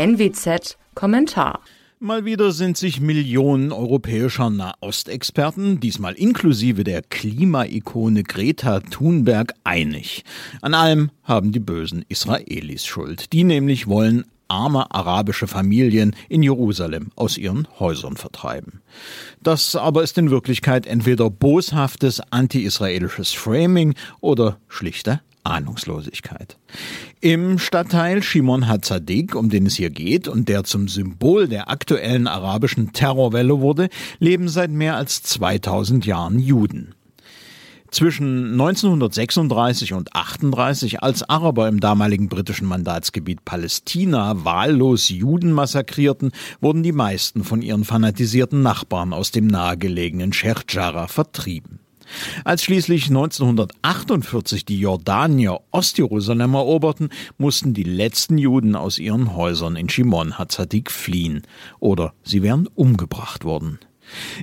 NWZ Kommentar. Mal wieder sind sich Millionen europäischer Nahostexperten, diesmal inklusive der Klimaikone Greta Thunberg, einig. An allem haben die bösen Israelis Schuld. Die nämlich wollen arme arabische Familien in Jerusalem aus ihren Häusern vertreiben. Das aber ist in Wirklichkeit entweder boshaftes anti-israelisches Framing oder schlichte Ahnungslosigkeit. Im Stadtteil Shimon HaTzadik, um den es hier geht und der zum Symbol der aktuellen arabischen Terrorwelle wurde, leben seit mehr als 2000 Jahren Juden. Zwischen 1936 und 38, als Araber im damaligen britischen Mandatsgebiet Palästina wahllos Juden massakrierten, wurden die meisten von ihren fanatisierten Nachbarn aus dem nahegelegenen Sheikh Jarrah vertrieben. Als schließlich 1948 die Jordanier Ostjerusalem eroberten, mussten die letzten Juden aus ihren Häusern in Shimon HaTzadik fliehen oder sie wären umgebracht worden.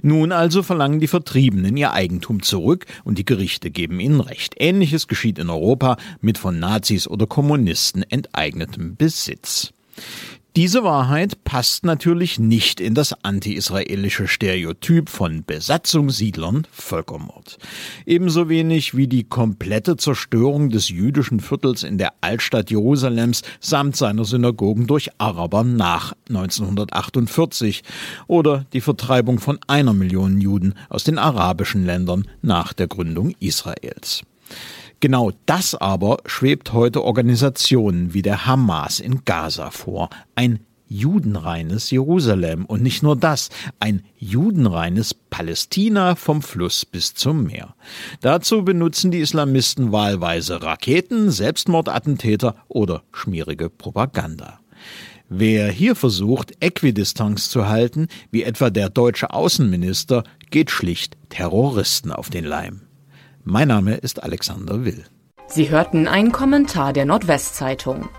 Nun also verlangen die Vertriebenen ihr Eigentum zurück und die Gerichte geben ihnen Recht. Ähnliches geschieht in Europa mit von Nazis oder Kommunisten enteignetem Besitz. Diese Wahrheit passt natürlich nicht in das anti-israelische Stereotyp von Besatzung, Siedlern, Völkermord. Ebenso wenig wie die komplette Zerstörung des jüdischen Viertels in der Altstadt Jerusalems samt seiner Synagogen durch Araber nach 1948 oder die Vertreibung von einer Million Juden aus den arabischen Ländern nach der Gründung Israels. Genau das aber schwebt heute Organisationen wie der Hamas in Gaza vor. Ein judenreines Jerusalem und nicht nur das, ein judenreines Palästina vom Fluss bis zum Meer. Dazu benutzen die Islamisten wahlweise Raketen, Selbstmordattentäter oder schmierige Propaganda. Wer hier versucht, Äquidistanz zu halten, wie etwa der deutsche Außenminister, geht schlicht Terroristen auf den Leim. Mein Name ist Alexander Will. Sie hörten einen Kommentar der Nordwestzeitung.